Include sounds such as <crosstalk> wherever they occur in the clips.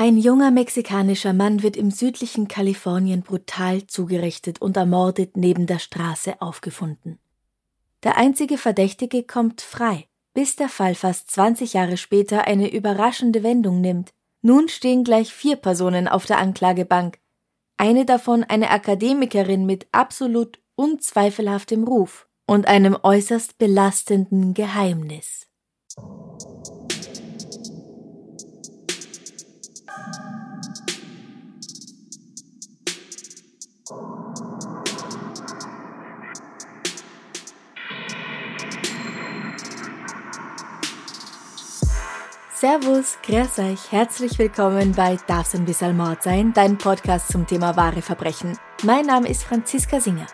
Ein junger mexikanischer Mann wird im südlichen Kalifornien brutal zugerichtet und ermordet neben der Straße aufgefunden. Der einzige Verdächtige kommt frei, bis der Fall fast 20 Jahre später eine überraschende Wendung nimmt. Nun stehen gleich vier Personen auf der Anklagebank. Eine davon eine Akademikerin mit absolut unzweifelhaftem Ruf und einem äußerst belastenden Geheimnis. Servus, grüß euch, herzlich willkommen bei Darf's ein bisschen Mord sein, dein Podcast zum Thema wahre Verbrechen. Mein Name ist Franziska Singer.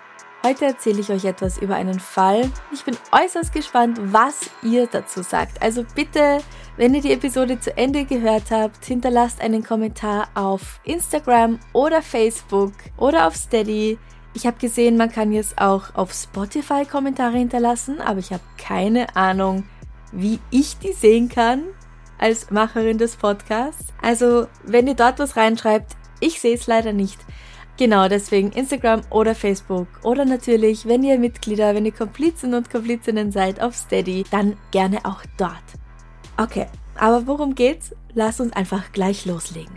Heute erzähle ich euch etwas über einen Fall. Ich bin äußerst gespannt, was ihr dazu sagt. Also bitte, wenn ihr die Episode zu Ende gehört habt, hinterlasst einen Kommentar auf Instagram oder Facebook oder auf Steady. Ich habe gesehen, man kann jetzt auch auf Spotify Kommentare hinterlassen, aber ich habe keine Ahnung, wie ich die sehen kann als Macherin des Podcasts. Also, wenn ihr dort was reinschreibt, ich sehe es leider nicht. Genau, deswegen Instagram oder Facebook. Oder natürlich, wenn ihr Mitglieder, wenn ihr Komplizen und Komplizinnen seid auf Steady, dann gerne auch dort. Okay, aber worum geht's? Lasst uns einfach gleich loslegen.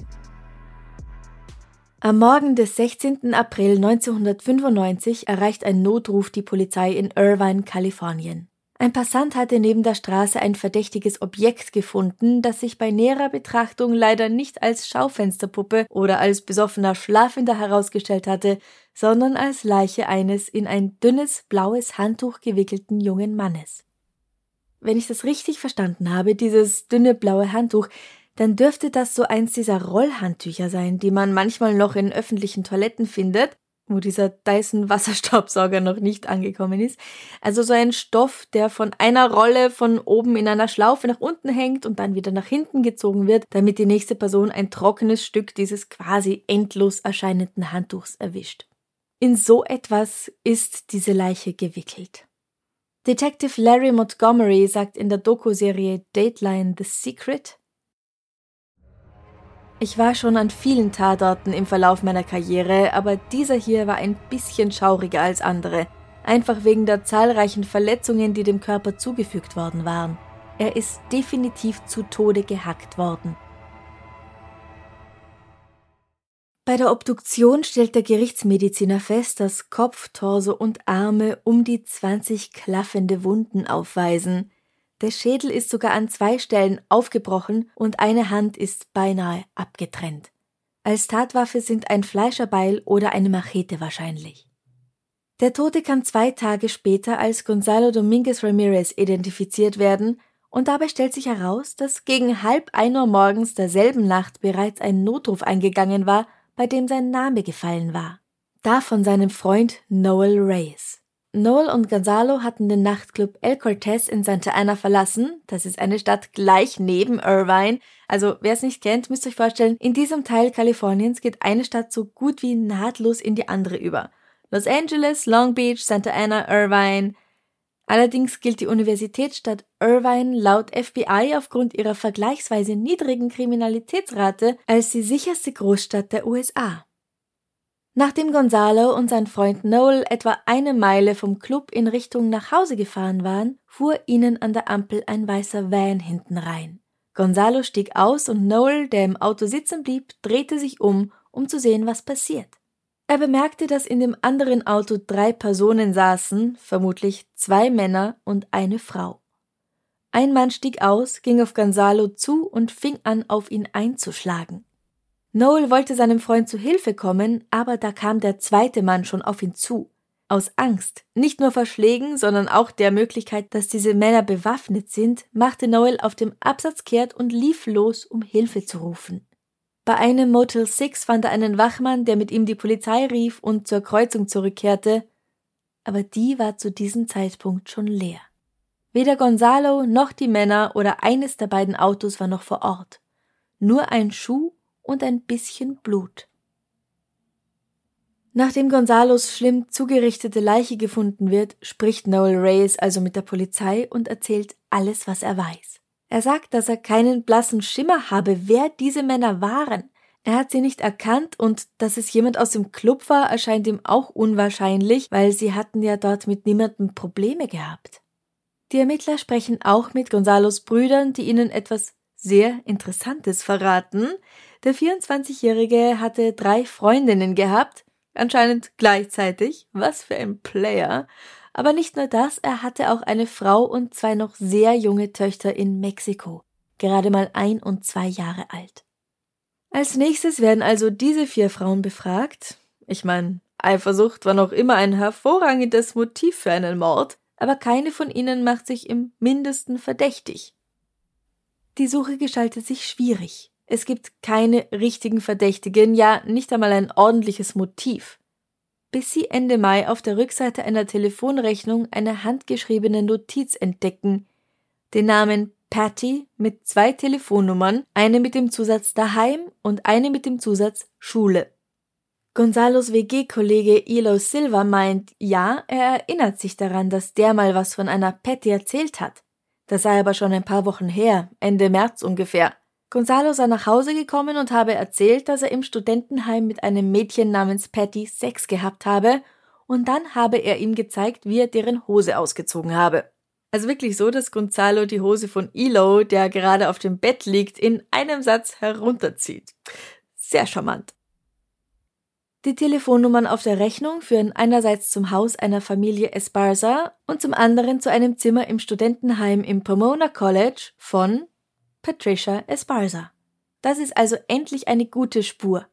Am Morgen des 16. April 1995 erreicht ein Notruf die Polizei in Irvine, Kalifornien. Ein Passant hatte neben der Straße ein verdächtiges Objekt gefunden, das sich bei näherer Betrachtung leider nicht als Schaufensterpuppe oder als besoffener Schlafender herausgestellt hatte, sondern als Leiche eines in ein dünnes blaues Handtuch gewickelten jungen Mannes. Wenn ich das richtig verstanden habe, dieses dünne blaue Handtuch, dann dürfte das so eins dieser Rollhandtücher sein, die man manchmal noch in öffentlichen Toiletten findet, wo dieser Dyson Wasserstaubsauger noch nicht angekommen ist. Also so ein Stoff, der von einer Rolle von oben in einer Schlaufe nach unten hängt und dann wieder nach hinten gezogen wird, damit die nächste Person ein trockenes Stück dieses quasi endlos erscheinenden Handtuchs erwischt. In so etwas ist diese Leiche gewickelt. Detective Larry Montgomery sagt in der Doku-Serie Dateline The Secret, ich war schon an vielen Tatorten im Verlauf meiner Karriere, aber dieser hier war ein bisschen schauriger als andere, einfach wegen der zahlreichen Verletzungen, die dem Körper zugefügt worden waren. Er ist definitiv zu Tode gehackt worden. Bei der Obduktion stellt der Gerichtsmediziner fest, dass Kopf, Torso und Arme um die 20 klaffende Wunden aufweisen. Der Schädel ist sogar an zwei Stellen aufgebrochen und eine Hand ist beinahe abgetrennt. Als Tatwaffe sind ein Fleischerbeil oder eine Machete wahrscheinlich. Der Tote kann zwei Tage später als Gonzalo Dominguez Ramirez identifiziert werden und dabei stellt sich heraus, dass gegen halb ein Uhr morgens derselben Nacht bereits ein Notruf eingegangen war, bei dem sein Name gefallen war. Da von seinem Freund Noel Reyes. Noel und Gonzalo hatten den Nachtclub El Cortez in Santa Ana verlassen. Das ist eine Stadt gleich neben Irvine. Also wer es nicht kennt, müsst euch vorstellen, in diesem Teil Kaliforniens geht eine Stadt so gut wie nahtlos in die andere über. Los Angeles, Long Beach, Santa Ana, Irvine. Allerdings gilt die Universitätsstadt Irvine laut FBI aufgrund ihrer vergleichsweise niedrigen Kriminalitätsrate als die sicherste Großstadt der USA. Nachdem Gonzalo und sein Freund Noel etwa eine Meile vom Club in Richtung nach Hause gefahren waren, fuhr ihnen an der Ampel ein weißer Van hinten rein. Gonzalo stieg aus und Noel, der im Auto sitzen blieb, drehte sich um, um zu sehen, was passiert. Er bemerkte, dass in dem anderen Auto drei Personen saßen, vermutlich zwei Männer und eine Frau. Ein Mann stieg aus, ging auf Gonzalo zu und fing an, auf ihn einzuschlagen. Noel wollte seinem Freund zu Hilfe kommen, aber da kam der zweite Mann schon auf ihn zu. Aus Angst, nicht nur vor Schlägen, sondern auch der Möglichkeit, dass diese Männer bewaffnet sind, machte Noel auf dem Absatz kehrt und lief los, um Hilfe zu rufen. Bei einem Motel 6 fand er einen Wachmann, der mit ihm die Polizei rief und zur Kreuzung zurückkehrte, aber die war zu diesem Zeitpunkt schon leer. Weder Gonzalo noch die Männer oder eines der beiden Autos war noch vor Ort. Nur ein Schuh und ein bisschen Blut. Nachdem Gonzalos schlimm zugerichtete Leiche gefunden wird, spricht Noel Reyes also mit der Polizei und erzählt alles, was er weiß. Er sagt, dass er keinen blassen Schimmer habe, wer diese Männer waren. Er hat sie nicht erkannt und dass es jemand aus dem Club war, erscheint ihm auch unwahrscheinlich, weil sie hatten ja dort mit niemandem Probleme gehabt. Die Ermittler sprechen auch mit Gonzalos Brüdern, die ihnen etwas sehr Interessantes verraten. Der 24-Jährige hatte drei Freundinnen gehabt, Anscheinend gleichzeitig. Was für ein Player. Aber nicht nur das, er hatte auch eine Frau und zwei noch sehr junge Töchter in Mexiko. Gerade mal ein und zwei Jahre alt. Als nächstes werden also diese vier Frauen befragt. Ich meine, Eifersucht war noch immer ein hervorragendes Motiv für einen Mord, aber keine von ihnen macht sich im mindesten verdächtig. Die Suche gestaltet sich schwierig. Es gibt keine richtigen Verdächtigen, ja nicht einmal ein ordentliches Motiv. Bis sie Ende Mai auf der Rückseite einer Telefonrechnung eine handgeschriebene Notiz entdecken, den Namen Patty mit zwei Telefonnummern, eine mit dem Zusatz daheim und eine mit dem Zusatz Schule. Gonzalos WG-Kollege Elo Silva meint, ja, er erinnert sich daran, dass der mal was von einer Patty erzählt hat. Das sei aber schon ein paar Wochen her, Ende März ungefähr. Gonzalo sei nach Hause gekommen und habe erzählt, dass er im Studentenheim mit einem Mädchen namens Patty Sex gehabt habe, und dann habe er ihm gezeigt, wie er deren Hose ausgezogen habe. Also wirklich so, dass Gonzalo die Hose von Elo, der gerade auf dem Bett liegt, in einem Satz herunterzieht. Sehr charmant. Die Telefonnummern auf der Rechnung führen einerseits zum Haus einer Familie Esparza und zum anderen zu einem Zimmer im Studentenheim im Pomona College von Patricia Esparza. Das ist also endlich eine gute Spur.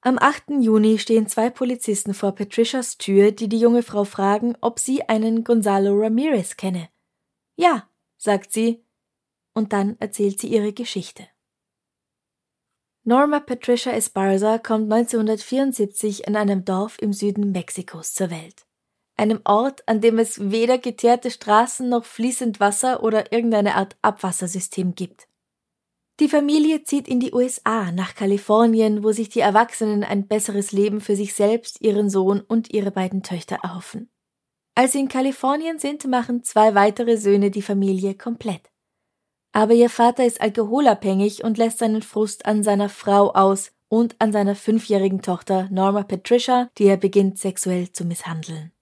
Am 8. Juni stehen zwei Polizisten vor Patricias Tür, die die junge Frau fragen, ob sie einen Gonzalo Ramirez kenne. Ja, sagt sie, und dann erzählt sie ihre Geschichte. Norma Patricia Esparza kommt 1974 in einem Dorf im Süden Mexikos zur Welt einem Ort, an dem es weder geteerte Straßen noch fließend Wasser oder irgendeine Art Abwassersystem gibt. Die Familie zieht in die USA, nach Kalifornien, wo sich die Erwachsenen ein besseres Leben für sich selbst, ihren Sohn und ihre beiden Töchter erhoffen. Als sie in Kalifornien sind, machen zwei weitere Söhne die Familie komplett. Aber ihr Vater ist alkoholabhängig und lässt seinen Frust an seiner Frau aus und an seiner fünfjährigen Tochter Norma Patricia, die er beginnt sexuell zu misshandeln.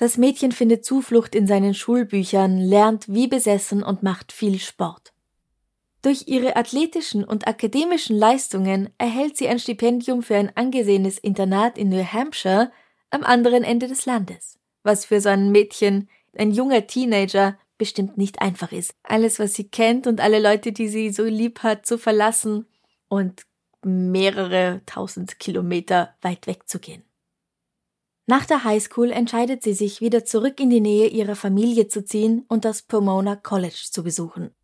Das Mädchen findet Zuflucht in seinen Schulbüchern, lernt wie besessen und macht viel Sport. Durch ihre athletischen und akademischen Leistungen erhält sie ein Stipendium für ein angesehenes Internat in New Hampshire am anderen Ende des Landes, was für so ein Mädchen, ein junger Teenager, bestimmt nicht einfach ist. Alles, was sie kennt und alle Leute, die sie so lieb hat, zu verlassen und mehrere tausend Kilometer weit weg zu gehen. Nach der Highschool entscheidet sie sich, wieder zurück in die Nähe ihrer Familie zu ziehen und das Pomona College zu besuchen.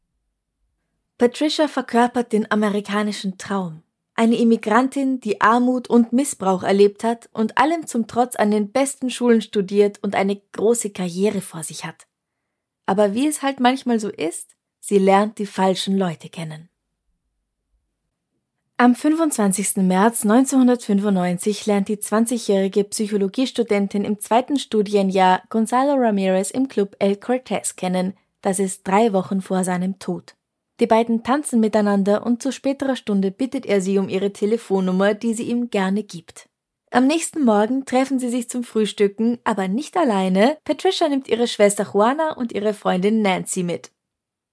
Patricia verkörpert den amerikanischen Traum. Eine Immigrantin, die Armut und Missbrauch erlebt hat und allem zum Trotz an den besten Schulen studiert und eine große Karriere vor sich hat. Aber wie es halt manchmal so ist, sie lernt die falschen Leute kennen. Am 25. März 1995 lernt die 20-jährige Psychologiestudentin im zweiten Studienjahr Gonzalo Ramirez im Club El Cortez kennen, das ist drei Wochen vor seinem Tod. Die beiden tanzen miteinander und zu späterer Stunde bittet er sie um ihre Telefonnummer, die sie ihm gerne gibt. Am nächsten Morgen treffen sie sich zum Frühstücken, aber nicht alleine. Patricia nimmt ihre Schwester Juana und ihre Freundin Nancy mit.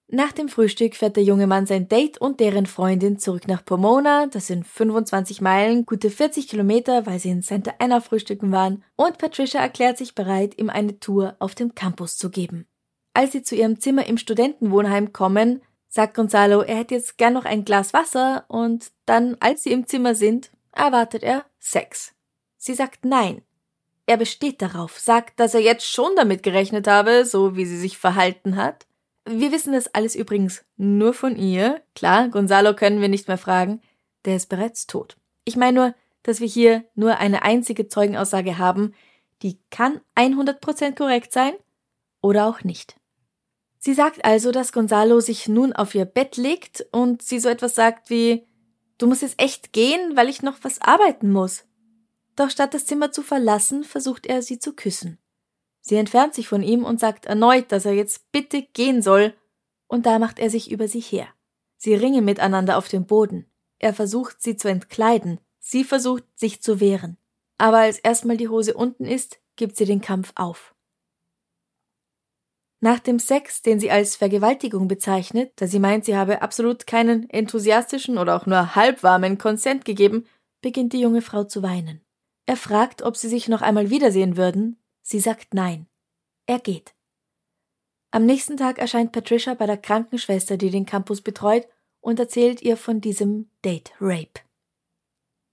Nach dem Frühstück fährt der junge Mann sein Date und deren Freundin zurück nach Pomona. Das sind 25 Meilen, gute 40 Kilometer, weil sie in Santa Ana frühstücken waren. Und Patricia erklärt sich bereit, ihm eine Tour auf dem Campus zu geben. Als sie zu ihrem Zimmer im Studentenwohnheim kommen, sagt Gonzalo, er hätte jetzt gern noch ein Glas Wasser und dann, als sie im Zimmer sind, erwartet er Sex. Sie sagt nein. Er besteht darauf, sagt, dass er jetzt schon damit gerechnet habe, so wie sie sich verhalten hat. Wir wissen das alles übrigens nur von ihr. Klar, Gonzalo können wir nicht mehr fragen. Der ist bereits tot. Ich meine nur, dass wir hier nur eine einzige Zeugenaussage haben, die kann 100% korrekt sein oder auch nicht. Sie sagt also, dass Gonzalo sich nun auf ihr Bett legt und sie so etwas sagt wie Du musst jetzt echt gehen, weil ich noch was arbeiten muss. Doch statt das Zimmer zu verlassen, versucht er sie zu küssen. Sie entfernt sich von ihm und sagt erneut, dass er jetzt bitte gehen soll, und da macht er sich über sie her. Sie ringen miteinander auf dem Boden. Er versucht, sie zu entkleiden, sie versucht, sich zu wehren. Aber als erstmal die Hose unten ist, gibt sie den Kampf auf. Nach dem Sex, den sie als Vergewaltigung bezeichnet, da sie meint, sie habe absolut keinen enthusiastischen oder auch nur halbwarmen Konsent gegeben, beginnt die junge Frau zu weinen. Er fragt, ob sie sich noch einmal wiedersehen würden. Sie sagt nein. Er geht. Am nächsten Tag erscheint Patricia bei der Krankenschwester, die den Campus betreut, und erzählt ihr von diesem Date Rape.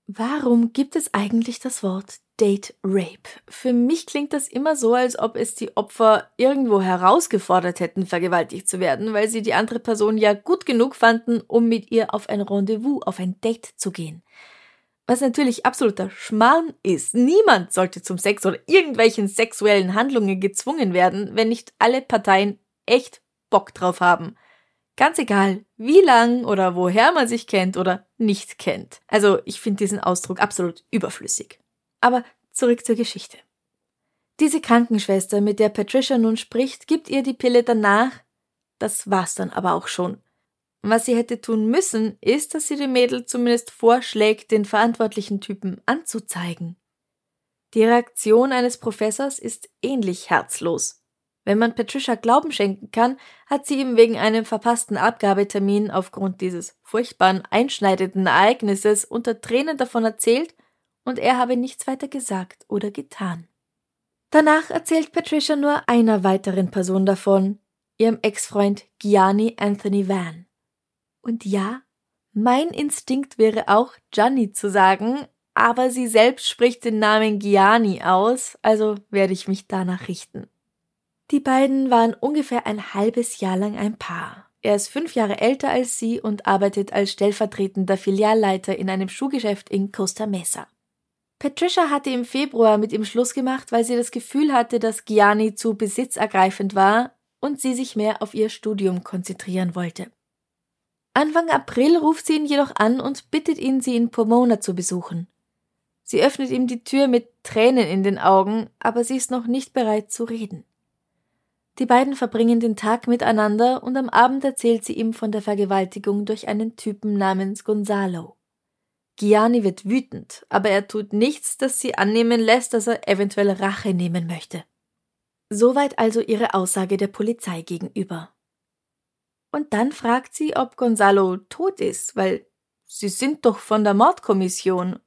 Warum gibt es eigentlich das Wort Date Rape? Für mich klingt das immer so, als ob es die Opfer irgendwo herausgefordert hätten, vergewaltigt zu werden, weil sie die andere Person ja gut genug fanden, um mit ihr auf ein Rendezvous, auf ein Date zu gehen was natürlich absoluter Schmarrn ist. Niemand sollte zum Sex oder irgendwelchen sexuellen Handlungen gezwungen werden, wenn nicht alle Parteien echt Bock drauf haben. Ganz egal, wie lang oder woher man sich kennt oder nicht kennt. Also ich finde diesen Ausdruck absolut überflüssig. Aber zurück zur Geschichte. Diese Krankenschwester, mit der Patricia nun spricht, gibt ihr die Pille danach. Das war's dann aber auch schon. Was sie hätte tun müssen, ist, dass sie dem Mädel zumindest vorschlägt, den verantwortlichen Typen anzuzeigen. Die Reaktion eines Professors ist ähnlich herzlos. Wenn man Patricia Glauben schenken kann, hat sie ihm wegen einem verpassten Abgabetermin aufgrund dieses furchtbaren, einschneidenden Ereignisses unter Tränen davon erzählt und er habe nichts weiter gesagt oder getan. Danach erzählt Patricia nur einer weiteren Person davon, ihrem Ex-Freund Gianni Anthony Van. Und ja, mein Instinkt wäre auch Gianni zu sagen, aber sie selbst spricht den Namen Gianni aus, also werde ich mich danach richten. Die beiden waren ungefähr ein halbes Jahr lang ein Paar. Er ist fünf Jahre älter als sie und arbeitet als stellvertretender Filialleiter in einem Schuhgeschäft in Costa Mesa. Patricia hatte im Februar mit ihm Schluss gemacht, weil sie das Gefühl hatte, dass Gianni zu besitzergreifend war und sie sich mehr auf ihr Studium konzentrieren wollte. Anfang April ruft sie ihn jedoch an und bittet ihn, sie in Pomona zu besuchen. Sie öffnet ihm die Tür mit Tränen in den Augen, aber sie ist noch nicht bereit zu reden. Die beiden verbringen den Tag miteinander und am Abend erzählt sie ihm von der Vergewaltigung durch einen Typen namens Gonzalo. Gianni wird wütend, aber er tut nichts, das sie annehmen lässt, dass er eventuell Rache nehmen möchte. Soweit also ihre Aussage der Polizei gegenüber. Und dann fragt sie, ob Gonzalo tot ist, weil Sie sind doch von der Mordkommission.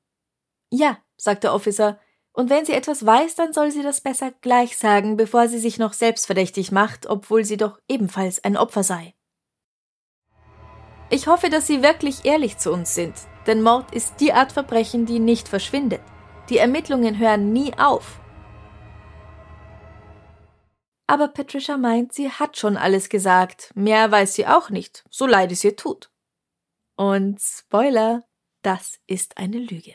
Ja, sagt der Officer, und wenn sie etwas weiß, dann soll sie das besser gleich sagen, bevor sie sich noch selbstverdächtig macht, obwohl sie doch ebenfalls ein Opfer sei. Ich hoffe, dass Sie wirklich ehrlich zu uns sind, denn Mord ist die Art Verbrechen, die nicht verschwindet. Die Ermittlungen hören nie auf. Aber Patricia meint, sie hat schon alles gesagt. Mehr weiß sie auch nicht, so leid es ihr tut. Und Spoiler, das ist eine Lüge.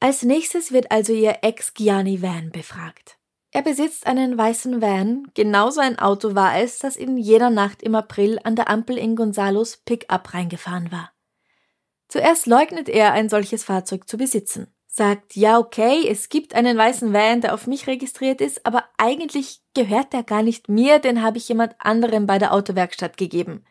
Als nächstes wird also ihr Ex Gianni Van befragt. Er besitzt einen weißen Van, genauso ein Auto war es, das in jener Nacht im April an der Ampel in Gonzalos Pickup reingefahren war. Zuerst leugnet er, ein solches Fahrzeug zu besitzen sagt, ja, okay, es gibt einen weißen Van, der auf mich registriert ist, aber eigentlich gehört der gar nicht mir, den habe ich jemand anderem bei der Autowerkstatt gegeben.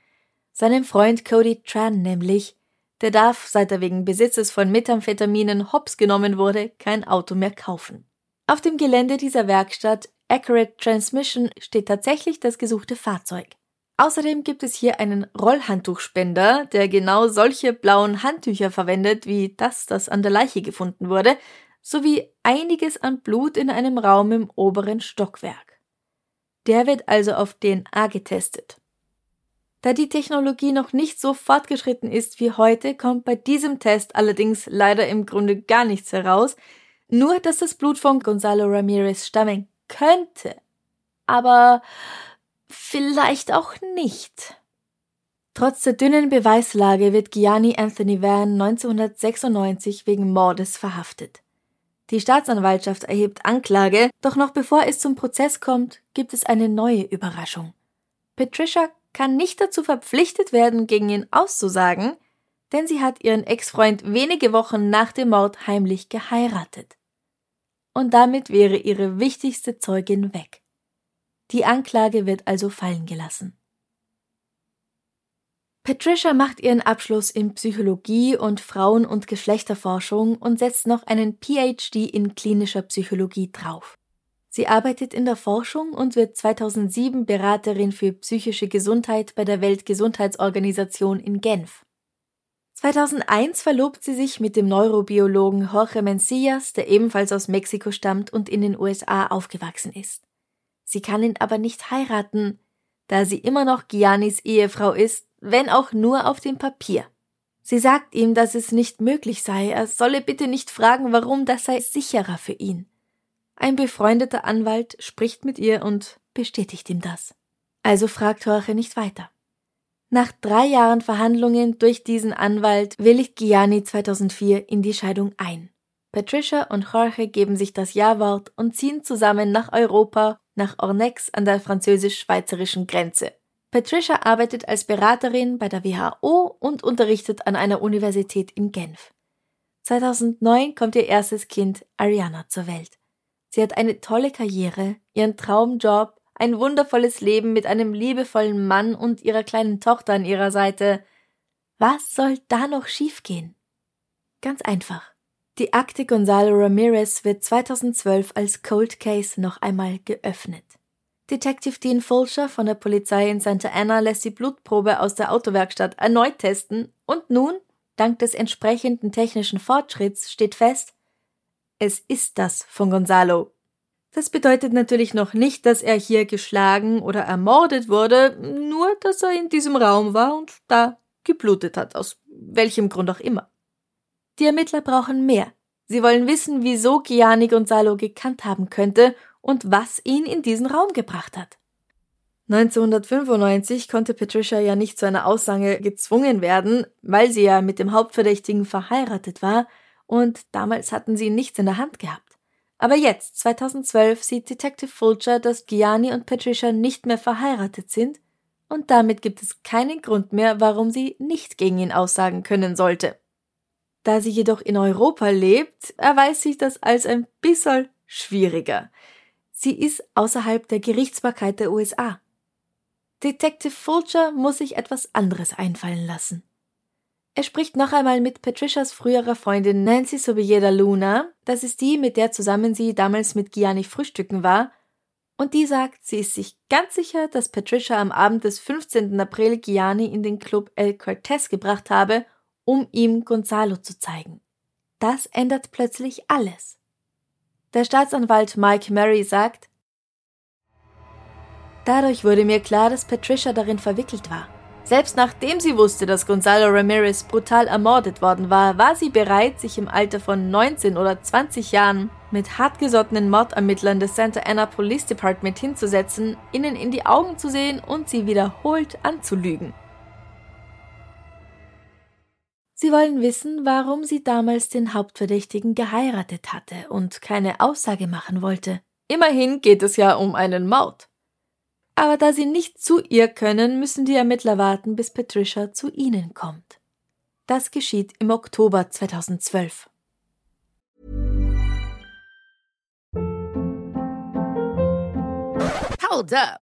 Seinem Freund Cody Tran nämlich. Der darf, seit er wegen Besitzes von Methamphetaminen hops genommen wurde, kein Auto mehr kaufen. Auf dem Gelände dieser Werkstatt Accurate Transmission steht tatsächlich das gesuchte Fahrzeug. Außerdem gibt es hier einen Rollhandtuchspender, der genau solche blauen Handtücher verwendet, wie das, das an der Leiche gefunden wurde, sowie einiges an Blut in einem Raum im oberen Stockwerk. Der wird also auf DNA getestet. Da die Technologie noch nicht so fortgeschritten ist wie heute, kommt bei diesem Test allerdings leider im Grunde gar nichts heraus, Nur, dass das Blut von Gonzalo Ramirez stammen könnte. Aber vielleicht auch nicht. Trotz der dünnen Beweislage wird Gianni Anthony Van 1996 wegen Mordes verhaftet. Die Staatsanwaltschaft erhebt Anklage, doch noch bevor es zum Prozess kommt, gibt es eine neue Überraschung. Patricia kann nicht dazu verpflichtet werden, gegen ihn auszusagen, denn sie hat ihren Ex-Freund wenige Wochen nach dem Mord heimlich geheiratet. Und damit wäre ihre wichtigste Zeugin weg. Die Anklage wird also fallen gelassen. Patricia macht ihren Abschluss in Psychologie und Frauen- und Geschlechterforschung und setzt noch einen PhD in klinischer Psychologie drauf. Sie arbeitet in der Forschung und wird 2007 Beraterin für psychische Gesundheit bei der Weltgesundheitsorganisation in Genf. 2001 verlobt sie sich mit dem Neurobiologen Jorge Mencillas, der ebenfalls aus Mexiko stammt und in den USA aufgewachsen ist. Sie kann ihn aber nicht heiraten, da sie immer noch Giannis Ehefrau ist wenn auch nur auf dem Papier. Sie sagt ihm, dass es nicht möglich sei, er solle bitte nicht fragen, warum, das sei sicherer für ihn. Ein befreundeter Anwalt spricht mit ihr und bestätigt ihm das. Also fragt Jorge nicht weiter. Nach drei Jahren Verhandlungen durch diesen Anwalt willigt Gianni 2004 in die Scheidung ein. Patricia und Jorge geben sich das Ja-Wort und ziehen zusammen nach Europa, nach Ornex an der französisch-schweizerischen Grenze. Patricia arbeitet als Beraterin bei der WHO und unterrichtet an einer Universität in Genf. 2009 kommt ihr erstes Kind Ariana zur Welt. Sie hat eine tolle Karriere, ihren Traumjob, ein wundervolles Leben mit einem liebevollen Mann und ihrer kleinen Tochter an ihrer Seite. Was soll da noch schiefgehen? Ganz einfach. Die Akte Gonzalo Ramirez wird 2012 als Cold Case noch einmal geöffnet. Detective Dean Fulcher von der Polizei in Santa Ana lässt die Blutprobe aus der Autowerkstatt erneut testen und nun, dank des entsprechenden technischen Fortschritts, steht fest, es ist das von Gonzalo. Das bedeutet natürlich noch nicht, dass er hier geschlagen oder ermordet wurde, nur dass er in diesem Raum war und da geblutet hat, aus welchem Grund auch immer. Die Ermittler brauchen mehr. Sie wollen wissen, wieso Gianni Gonzalo gekannt haben könnte und was ihn in diesen Raum gebracht hat. 1995 konnte Patricia ja nicht zu einer Aussage gezwungen werden, weil sie ja mit dem Hauptverdächtigen verheiratet war und damals hatten sie nichts in der Hand gehabt. Aber jetzt, 2012, sieht Detective Fulcher, dass Gianni und Patricia nicht mehr verheiratet sind und damit gibt es keinen Grund mehr, warum sie nicht gegen ihn aussagen können sollte. Da sie jedoch in Europa lebt, erweist sich das als ein bisschen schwieriger. Sie ist außerhalb der Gerichtsbarkeit der USA. Detective Fulcher muss sich etwas anderes einfallen lassen. Er spricht noch einmal mit Patricias früherer Freundin Nancy Sobieda Luna, das ist die, mit der zusammen sie damals mit Gianni frühstücken war, und die sagt, sie ist sich ganz sicher, dass Patricia am Abend des 15. April Gianni in den Club El Cortez gebracht habe, um ihm Gonzalo zu zeigen. Das ändert plötzlich alles. Der Staatsanwalt Mike Murray sagt, Dadurch wurde mir klar, dass Patricia darin verwickelt war. Selbst nachdem sie wusste, dass Gonzalo Ramirez brutal ermordet worden war, war sie bereit, sich im Alter von 19 oder 20 Jahren mit hartgesottenen Mordermittlern des Santa Ana Police Department hinzusetzen, ihnen in die Augen zu sehen und sie wiederholt anzulügen. Sie wollen wissen, warum sie damals den Hauptverdächtigen geheiratet hatte und keine Aussage machen wollte. Immerhin geht es ja um einen Mord. Aber da sie nicht zu ihr können, müssen die Ermittler warten, bis Patricia zu ihnen kommt. Das geschieht im Oktober 2012. Hold up.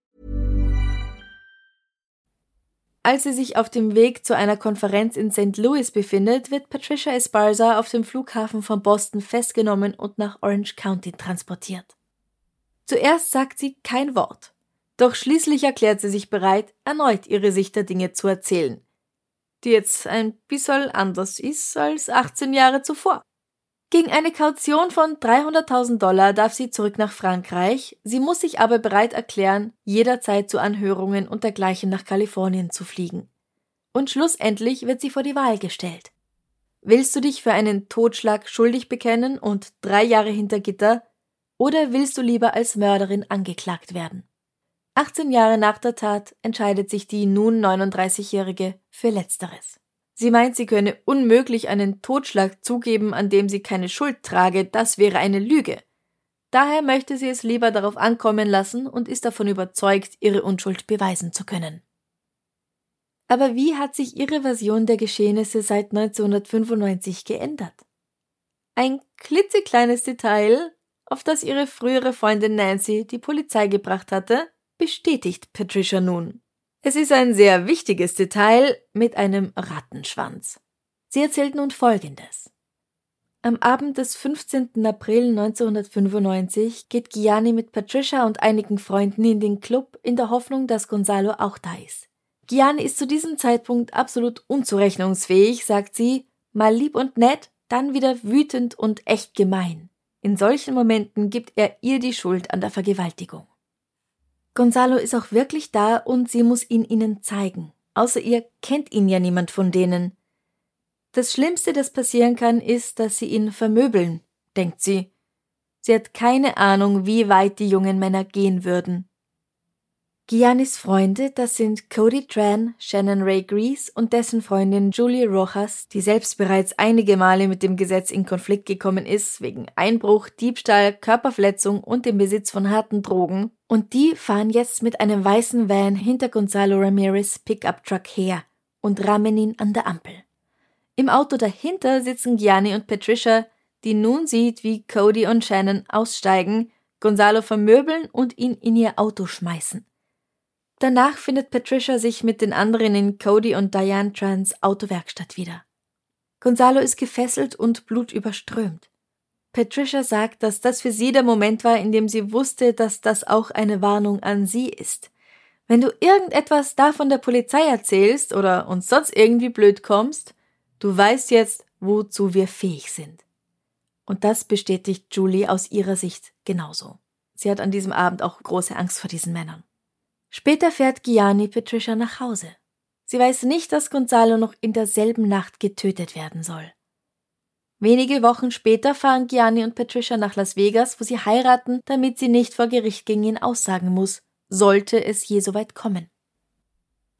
Als sie sich auf dem Weg zu einer Konferenz in St. Louis befindet, wird Patricia Esparza auf dem Flughafen von Boston festgenommen und nach Orange County transportiert. Zuerst sagt sie kein Wort, doch schließlich erklärt sie sich bereit, erneut ihre Sicht der Dinge zu erzählen, die jetzt ein bisschen anders ist als 18 Jahre zuvor. Gegen eine Kaution von 300.000 Dollar darf sie zurück nach Frankreich, sie muss sich aber bereit erklären, jederzeit zu Anhörungen und dergleichen nach Kalifornien zu fliegen. Und schlussendlich wird sie vor die Wahl gestellt. Willst du dich für einen Totschlag schuldig bekennen und drei Jahre hinter Gitter, oder willst du lieber als Mörderin angeklagt werden? 18 Jahre nach der Tat entscheidet sich die nun 39-Jährige für Letzteres. Sie meint, sie könne unmöglich einen Totschlag zugeben, an dem sie keine Schuld trage, das wäre eine Lüge. Daher möchte sie es lieber darauf ankommen lassen und ist davon überzeugt, ihre Unschuld beweisen zu können. Aber wie hat sich ihre Version der Geschehnisse seit 1995 geändert? Ein klitzekleines Detail, auf das ihre frühere Freundin Nancy die Polizei gebracht hatte, bestätigt Patricia nun. Es ist ein sehr wichtiges Detail mit einem Rattenschwanz. Sie erzählt nun Folgendes. Am Abend des 15. April 1995 geht Gianni mit Patricia und einigen Freunden in den Club in der Hoffnung, dass Gonzalo auch da ist. Gianni ist zu diesem Zeitpunkt absolut unzurechnungsfähig, sagt sie, mal lieb und nett, dann wieder wütend und echt gemein. In solchen Momenten gibt er ihr die Schuld an der Vergewaltigung. Gonzalo ist auch wirklich da und sie muss ihn ihnen zeigen. Außer ihr kennt ihn ja niemand von denen. Das Schlimmste, das passieren kann, ist, dass sie ihn vermöbeln, denkt sie. Sie hat keine Ahnung, wie weit die jungen Männer gehen würden. Giannis Freunde, das sind Cody Tran, Shannon Ray Grease und dessen Freundin Julie Rojas, die selbst bereits einige Male mit dem Gesetz in Konflikt gekommen ist, wegen Einbruch, Diebstahl, Körperverletzung und dem Besitz von harten Drogen. Und die fahren jetzt mit einem weißen Van hinter Gonzalo Ramirez Pickup Truck her und rammen ihn an der Ampel. Im Auto dahinter sitzen Gianni und Patricia, die nun sieht, wie Cody und Shannon aussteigen, Gonzalo vermöbeln und ihn in ihr Auto schmeißen. Danach findet Patricia sich mit den anderen in Cody und Diane Trans Autowerkstatt wieder. Gonzalo ist gefesselt und blutüberströmt. Patricia sagt, dass das für sie der Moment war, in dem sie wusste, dass das auch eine Warnung an sie ist. Wenn du irgendetwas davon der Polizei erzählst oder uns sonst irgendwie blöd kommst, du weißt jetzt, wozu wir fähig sind. Und das bestätigt Julie aus ihrer Sicht genauso. Sie hat an diesem Abend auch große Angst vor diesen Männern. Später fährt Gianni Patricia nach Hause. Sie weiß nicht, dass Gonzalo noch in derselben Nacht getötet werden soll. Wenige Wochen später fahren Gianni und Patricia nach Las Vegas, wo sie heiraten, damit sie nicht vor Gericht gegen ihn aussagen muss, sollte es je soweit kommen.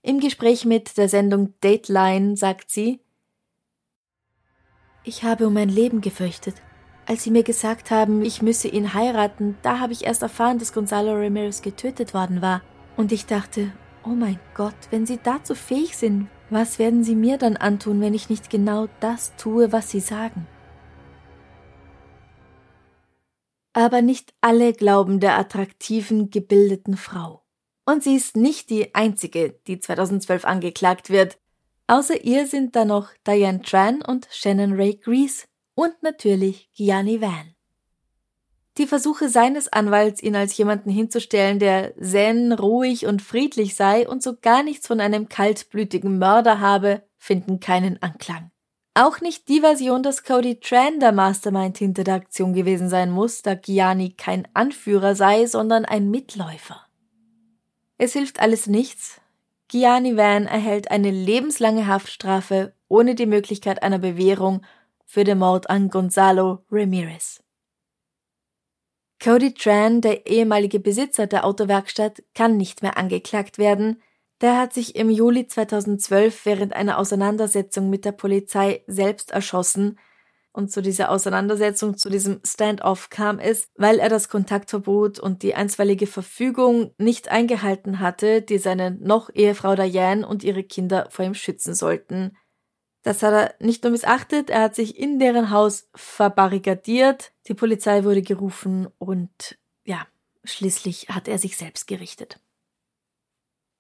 Im Gespräch mit der Sendung Dateline sagt sie, ich habe um mein Leben gefürchtet. Als sie mir gesagt haben, ich müsse ihn heiraten, da habe ich erst erfahren, dass Gonzalo Ramirez getötet worden war. Und ich dachte, oh mein Gott, wenn Sie dazu fähig sind, was werden Sie mir dann antun, wenn ich nicht genau das tue, was Sie sagen? Aber nicht alle glauben der attraktiven, gebildeten Frau. Und sie ist nicht die einzige, die 2012 angeklagt wird. Außer ihr sind da noch Diane Tran und Shannon Ray Grease und natürlich Gianni Van. Die Versuche seines Anwalts, ihn als jemanden hinzustellen, der zen, ruhig und friedlich sei und so gar nichts von einem kaltblütigen Mörder habe, finden keinen Anklang. Auch nicht die Version, dass Cody Tran der Mastermind hinter der Aktion gewesen sein muss, da Gianni kein Anführer sei, sondern ein Mitläufer. Es hilft alles nichts. Gianni Van erhält eine lebenslange Haftstrafe ohne die Möglichkeit einer Bewährung für den Mord an Gonzalo Ramirez. Cody Tran, der ehemalige Besitzer der Autowerkstatt, kann nicht mehr angeklagt werden, Der hat sich im Juli 2012 während einer Auseinandersetzung mit der Polizei selbst erschossen. Und zu dieser Auseinandersetzung, zu diesem Standoff kam es, weil er das Kontaktverbot und die einstweilige Verfügung nicht eingehalten hatte, die seine noch Ehefrau Diane und ihre Kinder vor ihm schützen sollten. Das hat er nicht nur missachtet, er hat sich in deren Haus verbarrikadiert, die Polizei wurde gerufen und ja, schließlich hat er sich selbst gerichtet.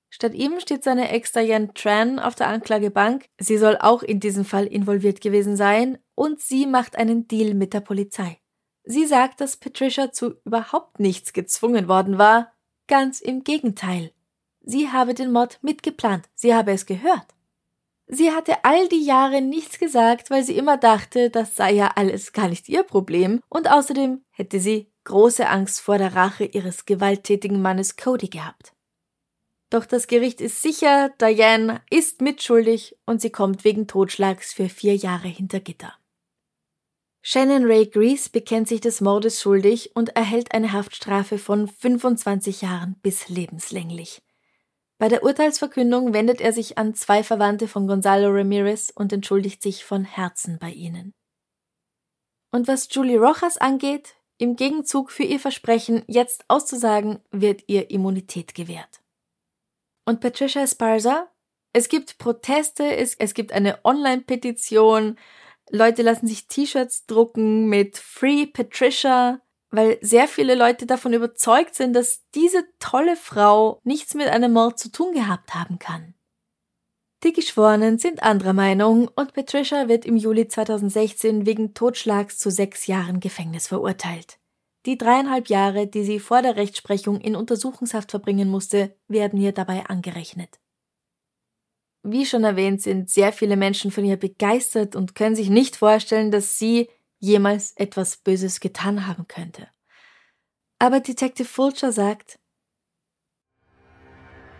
Statt ihm steht seine Ex Diane Tran auf der Anklagebank. Sie soll auch in diesem Fall involviert gewesen sein und sie macht einen Deal mit der Polizei. Sie sagt, dass Patricia zu überhaupt nichts gezwungen worden war. Ganz im Gegenteil. Sie habe den Mord mitgeplant. Sie habe es gehört. Sie hatte all die Jahre nichts gesagt, weil sie immer dachte, das sei ja alles gar nicht ihr Problem und außerdem hätte sie große Angst vor der Rache ihres gewalttätigen Mannes Cody gehabt. Doch das Gericht ist sicher, Diane ist mitschuldig und sie kommt wegen Totschlags für vier Jahre hinter Gitter. Shannon Ray Grease bekennt sich des Mordes schuldig und erhält eine Haftstrafe von 25 Jahren bis lebenslänglich. Bei der Urteilsverkündung wendet er sich an zwei Verwandte von Gonzalo Ramirez und entschuldigt sich von Herzen bei ihnen. Und was Julie Rojas angeht, im Gegenzug für ihr Versprechen, jetzt auszusagen, wird ihr Immunität gewährt. Und Patricia Esparza? Es gibt Proteste, es, es gibt eine Online-Petition, Leute lassen sich T-Shirts drucken mit Free Patricia, weil sehr viele Leute davon überzeugt sind, dass diese tolle Frau nichts mit einem Mord zu tun gehabt haben kann. Die Geschworenen sind anderer Meinung und Patricia wird im Juli 2016 wegen Totschlags zu sechs Jahren Gefängnis verurteilt. Die dreieinhalb Jahre, die sie vor der Rechtsprechung in Untersuchungshaft verbringen musste, werden ihr dabei angerechnet. Wie schon erwähnt, sind sehr viele Menschen von ihr begeistert und können sich nicht vorstellen, dass sie jemals etwas Böses getan haben könnte. Aber Detective Fulcher sagt,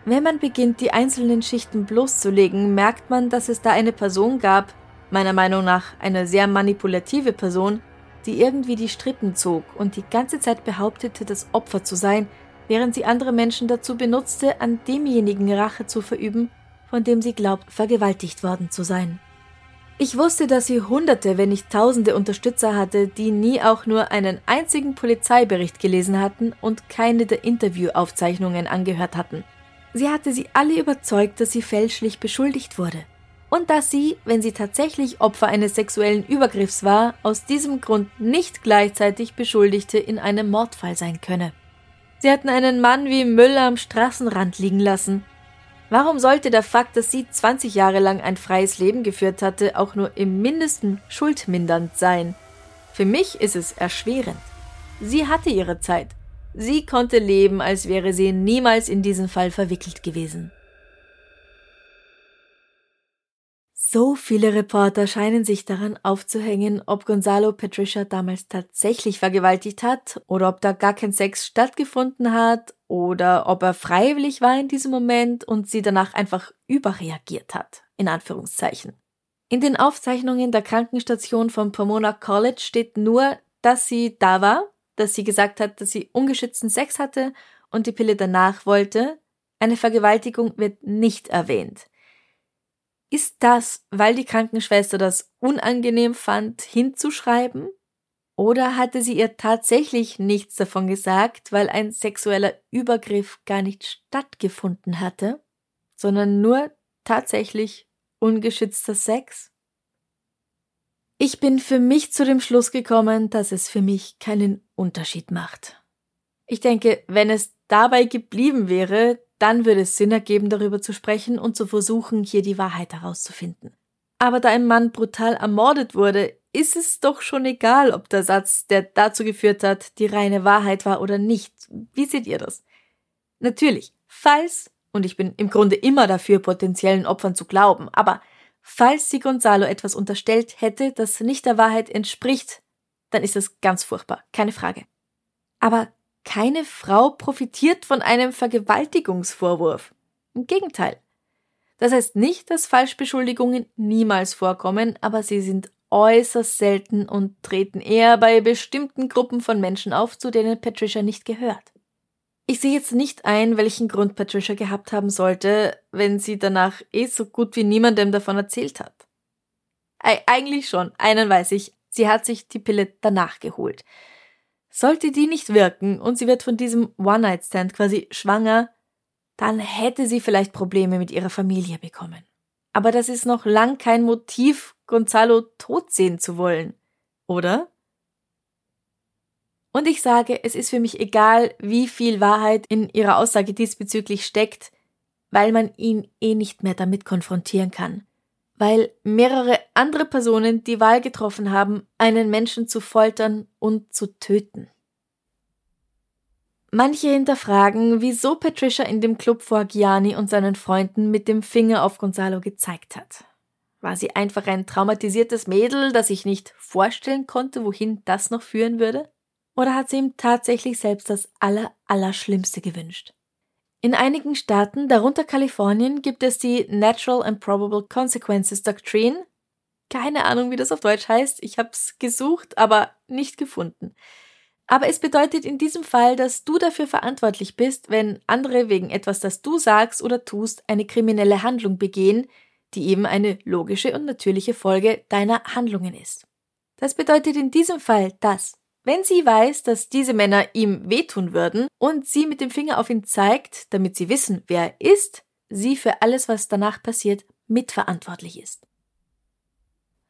wenn man beginnt, die einzelnen Schichten bloßzulegen, merkt man, dass es da eine Person gab, meiner Meinung nach eine sehr manipulative Person, die irgendwie die Strippen zog und die ganze Zeit behauptete, das Opfer zu sein, während sie andere Menschen dazu benutzte, an demjenigen Rache zu verüben, von dem sie glaubt, vergewaltigt worden zu sein. Ich wusste, dass sie Hunderte, wenn nicht Tausende Unterstützer hatte, die nie auch nur einen einzigen Polizeibericht gelesen hatten und keine der Interviewaufzeichnungen angehört hatten. Sie hatte sie alle überzeugt, dass sie fälschlich beschuldigt wurde. Und dass sie, wenn sie tatsächlich Opfer eines sexuellen Übergriffs war, aus diesem Grund nicht gleichzeitig Beschuldigte in einem Mordfall sein könne. Sie hatten einen Mann wie Müll am Straßenrand liegen lassen, Warum sollte der Fakt, dass sie 20 Jahre lang ein freies Leben geführt hatte, auch nur im mindesten schuldmindernd sein? Für mich ist es erschwerend. Sie hatte ihre Zeit. Sie konnte leben, als wäre sie niemals in diesen Fall verwickelt gewesen. So viele Reporter scheinen sich daran aufzuhängen, ob Gonzalo Patricia damals tatsächlich vergewaltigt hat oder ob da gar kein Sex stattgefunden hat oder ob er freiwillig war in diesem Moment und sie danach einfach überreagiert hat, in Anführungszeichen. In den Aufzeichnungen der Krankenstation von Pomona College steht nur, dass sie da war, dass sie gesagt hat, dass sie ungeschützten Sex hatte und die Pille danach wollte. Eine Vergewaltigung wird nicht erwähnt. Ist das, weil die Krankenschwester das unangenehm fand, hinzuschreiben? Oder hatte sie ihr tatsächlich nichts davon gesagt, weil ein sexueller Übergriff gar nicht stattgefunden hatte, sondern nur tatsächlich ungeschützter Sex? Ich bin für mich zu dem Schluss gekommen, dass es für mich keinen Unterschied macht. Ich denke, wenn es dabei geblieben wäre, dann würde es Sinn ergeben, darüber zu sprechen und zu versuchen, hier die Wahrheit herauszufinden. Aber da ein Mann brutal ermordet wurde, ist es doch schon egal, ob der Satz, der dazu geführt hat, die reine Wahrheit war oder nicht. Wie seht ihr das? Natürlich, falls, und ich bin im Grunde immer dafür, potenziellen Opfern zu glauben, aber falls sie Gonzalo etwas unterstellt hätte, das nicht der Wahrheit entspricht, dann ist das ganz furchtbar, keine Frage. Aber keine Frau profitiert von einem Vergewaltigungsvorwurf. Im Gegenteil. Das heißt nicht, dass Falschbeschuldigungen niemals vorkommen, aber sie sind äußerst selten und treten eher bei bestimmten Gruppen von Menschen auf, zu denen Patricia nicht gehört. Ich sehe jetzt nicht ein, welchen Grund Patricia gehabt haben sollte, wenn sie danach eh so gut wie niemandem davon erzählt hat. Eig eigentlich schon, einen weiß ich, sie hat sich die Pille danach geholt. Sollte die nicht wirken und sie wird von diesem One-Night-Stand quasi schwanger, dann hätte sie vielleicht Probleme mit ihrer Familie bekommen. Aber das ist noch lang kein Motiv, Gonzalo tot sehen zu wollen, oder? Und ich sage, es ist für mich egal, wie viel Wahrheit in ihrer Aussage diesbezüglich steckt, weil man ihn eh nicht mehr damit konfrontieren kann. Weil mehrere andere Personen die Wahl getroffen haben, einen Menschen zu foltern und zu töten. Manche hinterfragen, wieso Patricia in dem Club vor Gianni und seinen Freunden mit dem Finger auf Gonzalo gezeigt hat. War sie einfach ein traumatisiertes Mädel, das sich nicht vorstellen konnte, wohin das noch führen würde? Oder hat sie ihm tatsächlich selbst das Aller, Allerschlimmste gewünscht? In einigen Staaten, darunter Kalifornien, gibt es die Natural and Probable Consequences Doctrine. Keine Ahnung, wie das auf Deutsch heißt. Ich habe es gesucht, aber nicht gefunden. Aber es bedeutet in diesem Fall, dass du dafür verantwortlich bist, wenn andere wegen etwas, das du sagst oder tust, eine kriminelle Handlung begehen, die eben eine logische und natürliche Folge deiner Handlungen ist. Das bedeutet in diesem Fall, dass wenn sie weiß, dass diese Männer ihm wehtun würden und sie mit dem Finger auf ihn zeigt, damit sie wissen, wer er ist, sie für alles, was danach passiert, mitverantwortlich ist.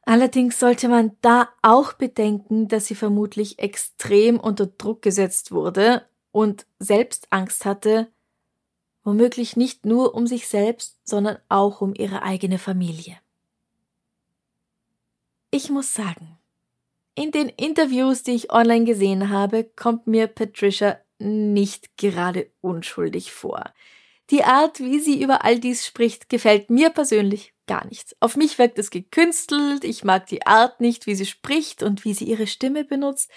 Allerdings sollte man da auch bedenken, dass sie vermutlich extrem unter Druck gesetzt wurde und selbst Angst hatte, womöglich nicht nur um sich selbst, sondern auch um ihre eigene Familie. Ich muss sagen, in den Interviews, die ich online gesehen habe, kommt mir Patricia nicht gerade unschuldig vor. Die Art, wie sie über all dies spricht, gefällt mir persönlich gar nicht. Auf mich wirkt es gekünstelt, ich mag die Art nicht, wie sie spricht und wie sie ihre Stimme benutzt.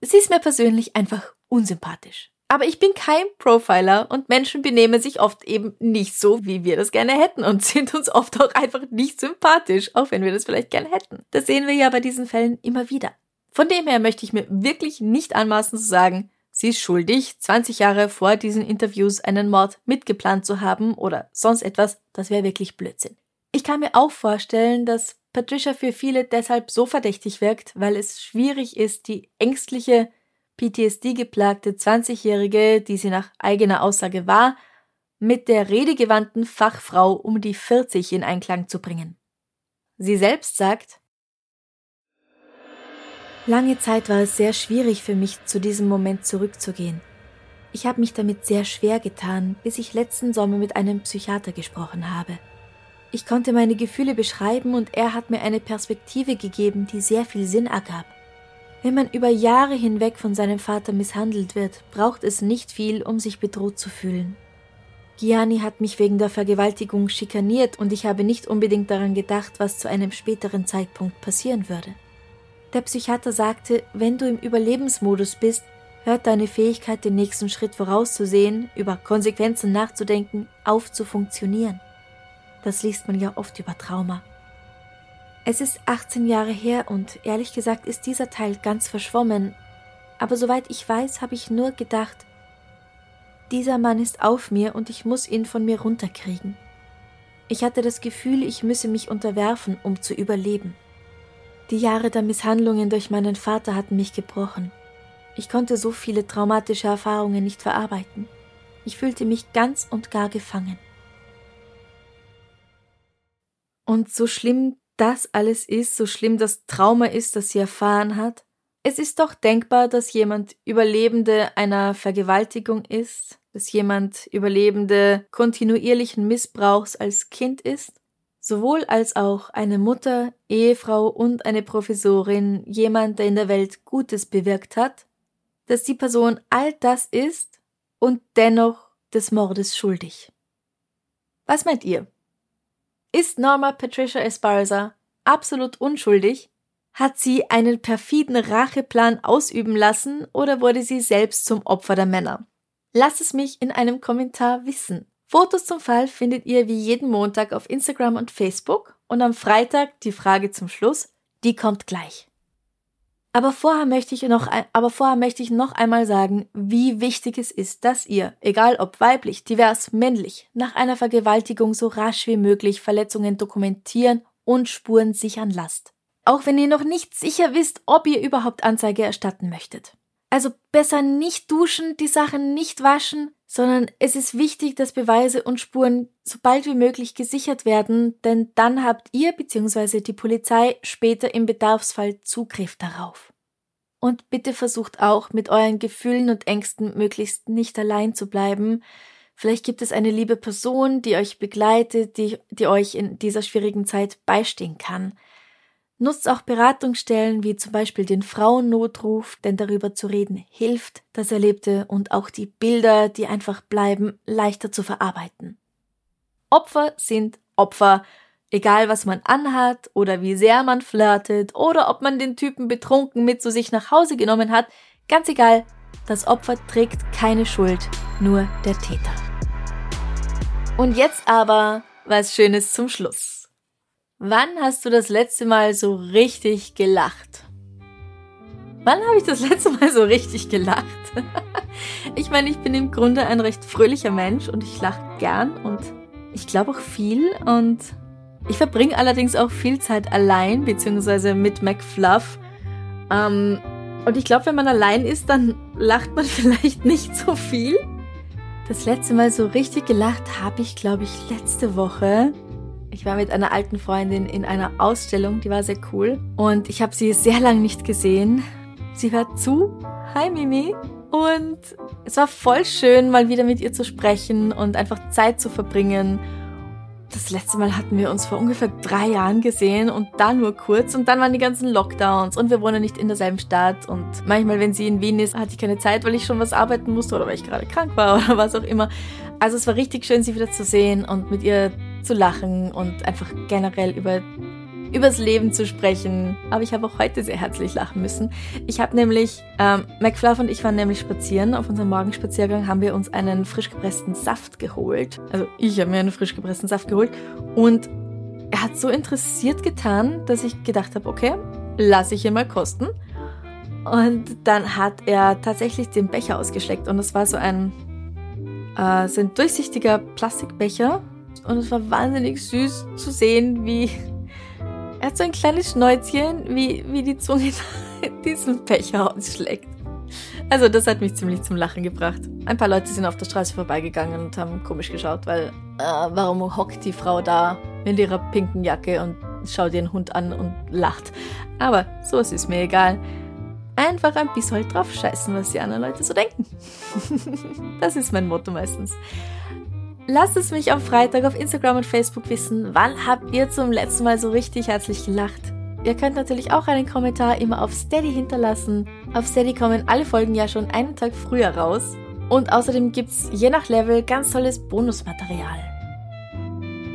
Sie ist mir persönlich einfach unsympathisch. Aber ich bin kein Profiler und Menschen benehmen sich oft eben nicht so, wie wir das gerne hätten und <laughs> sind uns oft auch einfach nicht sympathisch, auch wenn wir das vielleicht gerne hätten. Das sehen wir ja bei diesen Fällen immer wieder. Von dem her möchte ich mir wirklich nicht anmaßen zu sagen, sie ist schuldig, 20 Jahre vor diesen Interviews einen Mord mitgeplant zu haben oder sonst etwas, das wäre wirklich Blödsinn. Ich kann mir auch vorstellen, dass Patricia für viele deshalb so verdächtig wirkt, weil es schwierig ist, die ängstliche, PTSD-geplagte 20-Jährige, die sie nach eigener Aussage war, mit der redegewandten Fachfrau um die 40 in Einklang zu bringen. Sie selbst sagt, Lange Zeit war es sehr schwierig für mich, zu diesem Moment zurückzugehen. Ich habe mich damit sehr schwer getan, bis ich letzten Sommer mit einem Psychiater gesprochen habe. Ich konnte meine Gefühle beschreiben und er hat mir eine Perspektive gegeben, die sehr viel Sinn ergab. Wenn man über Jahre hinweg von seinem Vater misshandelt wird, braucht es nicht viel, um sich bedroht zu fühlen. Gianni hat mich wegen der Vergewaltigung schikaniert und ich habe nicht unbedingt daran gedacht, was zu einem späteren Zeitpunkt passieren würde. Der Psychiater sagte, wenn du im Überlebensmodus bist, hört deine Fähigkeit, den nächsten Schritt vorauszusehen, über Konsequenzen nachzudenken, auf zu funktionieren. Das liest man ja oft über Trauma. Es ist 18 Jahre her und ehrlich gesagt ist dieser Teil ganz verschwommen. Aber soweit ich weiß, habe ich nur gedacht, dieser Mann ist auf mir und ich muss ihn von mir runterkriegen. Ich hatte das Gefühl, ich müsse mich unterwerfen, um zu überleben. Die Jahre der Misshandlungen durch meinen Vater hatten mich gebrochen. Ich konnte so viele traumatische Erfahrungen nicht verarbeiten. Ich fühlte mich ganz und gar gefangen. Und so schlimm das alles ist, so schlimm das Trauma ist, das sie erfahren hat, es ist doch denkbar, dass jemand Überlebende einer Vergewaltigung ist, dass jemand Überlebende kontinuierlichen Missbrauchs als Kind ist, sowohl als auch eine Mutter, Ehefrau und eine Professorin, jemand, der in der Welt Gutes bewirkt hat, dass die Person all das ist und dennoch des Mordes schuldig. Was meint ihr? Ist Norma Patricia Esparza absolut unschuldig? Hat sie einen perfiden Racheplan ausüben lassen oder wurde sie selbst zum Opfer der Männer? Lasst es mich in einem Kommentar wissen. Fotos zum Fall findet ihr wie jeden Montag auf Instagram und Facebook und am Freitag die Frage zum Schluss, die kommt gleich. Aber vorher möchte ich noch, aber vorher möchte ich noch einmal sagen, wie wichtig es ist, dass ihr, egal ob weiblich, divers, männlich, nach einer Vergewaltigung so rasch wie möglich Verletzungen dokumentieren und Spuren sichern lasst. Auch wenn ihr noch nicht sicher wisst, ob ihr überhaupt Anzeige erstatten möchtet. Also besser nicht duschen, die Sachen nicht waschen, sondern es ist wichtig, dass Beweise und Spuren so bald wie möglich gesichert werden, denn dann habt ihr bzw. die Polizei später im Bedarfsfall Zugriff darauf. Und bitte versucht auch, mit euren Gefühlen und Ängsten möglichst nicht allein zu bleiben. Vielleicht gibt es eine liebe Person, die euch begleitet, die, die euch in dieser schwierigen Zeit beistehen kann. Nutzt auch Beratungsstellen wie zum Beispiel den Frauennotruf, denn darüber zu reden hilft, das Erlebte und auch die Bilder, die einfach bleiben, leichter zu verarbeiten. Opfer sind Opfer, egal was man anhat oder wie sehr man flirtet oder ob man den Typen betrunken mit zu sich nach Hause genommen hat, ganz egal, das Opfer trägt keine Schuld, nur der Täter. Und jetzt aber was Schönes zum Schluss. Wann hast du das letzte Mal so richtig gelacht? Wann habe ich das <laughs> letzte Mal so richtig gelacht? <laughs> ich meine, ich bin im Grunde ein recht fröhlicher Mensch und ich lache gern und ich glaube auch viel und ich verbringe allerdings auch viel Zeit allein beziehungsweise mit McFluff. Ähm, und ich glaube, wenn man allein ist, dann lacht man <laughs> vielleicht nicht so viel. Das letzte Mal so richtig gelacht habe ich, glaube ich, letzte Woche ich war mit einer alten Freundin in einer Ausstellung, die war sehr cool. Und ich habe sie sehr lange nicht gesehen. Sie hört zu. Hi Mimi. Und es war voll schön, mal wieder mit ihr zu sprechen und einfach Zeit zu verbringen. Das letzte Mal hatten wir uns vor ungefähr drei Jahren gesehen und dann nur kurz und dann waren die ganzen Lockdowns und wir wohnen nicht in derselben Stadt und manchmal, wenn sie in Wien ist, hatte ich keine Zeit, weil ich schon was arbeiten musste oder weil ich gerade krank war <laughs> oder was auch immer. Also es war richtig schön, sie wieder zu sehen und mit ihr zu lachen und einfach generell über übers Leben zu sprechen. Aber ich habe auch heute sehr herzlich lachen müssen. Ich habe nämlich, ähm, McFluff und ich waren nämlich spazieren. Auf unserem Morgenspaziergang haben wir uns einen frisch gepressten Saft geholt. Also ich habe mir einen frisch gepressten Saft geholt. Und er hat so interessiert getan, dass ich gedacht habe, okay, lasse ich ihn mal kosten. Und dann hat er tatsächlich den Becher ausgeschleckt. Und das war so ein, äh, so ein durchsichtiger Plastikbecher und es war wahnsinnig süß zu sehen, wie <laughs> er hat so ein kleines Schnäuzchen, wie, wie die Zunge <laughs> diesen Becher ausschlägt. Also das hat mich ziemlich zum Lachen gebracht. Ein paar Leute sind auf der Straße vorbeigegangen und haben komisch geschaut, weil äh, warum hockt die Frau da in ihrer pinken Jacke und schaut ihren Hund an und lacht. Aber sowas ist mir egal. Einfach ein bisschen drauf scheißen, was die anderen Leute so denken. <laughs> das ist mein Motto meistens. Lasst es mich am Freitag auf Instagram und Facebook wissen, wann habt ihr zum letzten Mal so richtig herzlich gelacht. Ihr könnt natürlich auch einen Kommentar immer auf Steady hinterlassen. Auf Steady kommen alle Folgen ja schon einen Tag früher raus. Und außerdem gibt's je nach Level ganz tolles Bonusmaterial.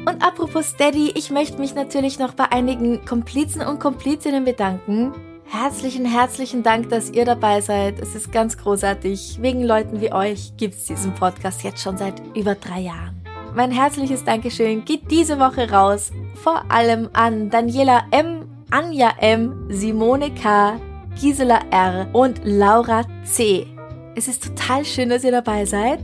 Und apropos Steady, ich möchte mich natürlich noch bei einigen Komplizen und Komplizinnen bedanken, Herzlichen, herzlichen Dank, dass ihr dabei seid. Es ist ganz großartig. Wegen Leuten wie euch gibt es diesen Podcast jetzt schon seit über drei Jahren. Mein herzliches Dankeschön geht diese Woche raus, vor allem an Daniela M., Anja M., Simone K., Gisela R. und Laura C. Es ist total schön, dass ihr dabei seid.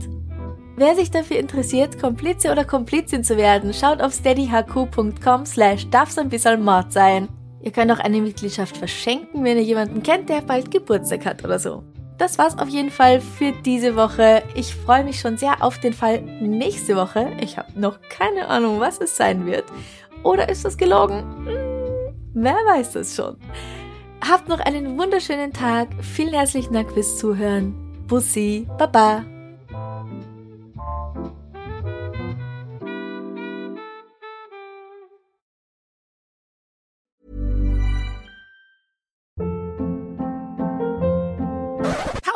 Wer sich dafür interessiert, Komplize oder Komplizin zu werden, schaut auf steadyhq.com slash darf's ein bisschen Mord sein. Ihr könnt auch eine Mitgliedschaft verschenken, wenn ihr jemanden kennt, der bald Geburtstag hat oder so. Das war's auf jeden Fall für diese Woche. Ich freue mich schon sehr auf den Fall nächste Woche. Ich habe noch keine Ahnung, was es sein wird. Oder ist das gelogen? Hm, wer weiß das schon. Habt noch einen wunderschönen Tag. Vielen herzlichen Dank fürs Zuhören. Bussi, Baba.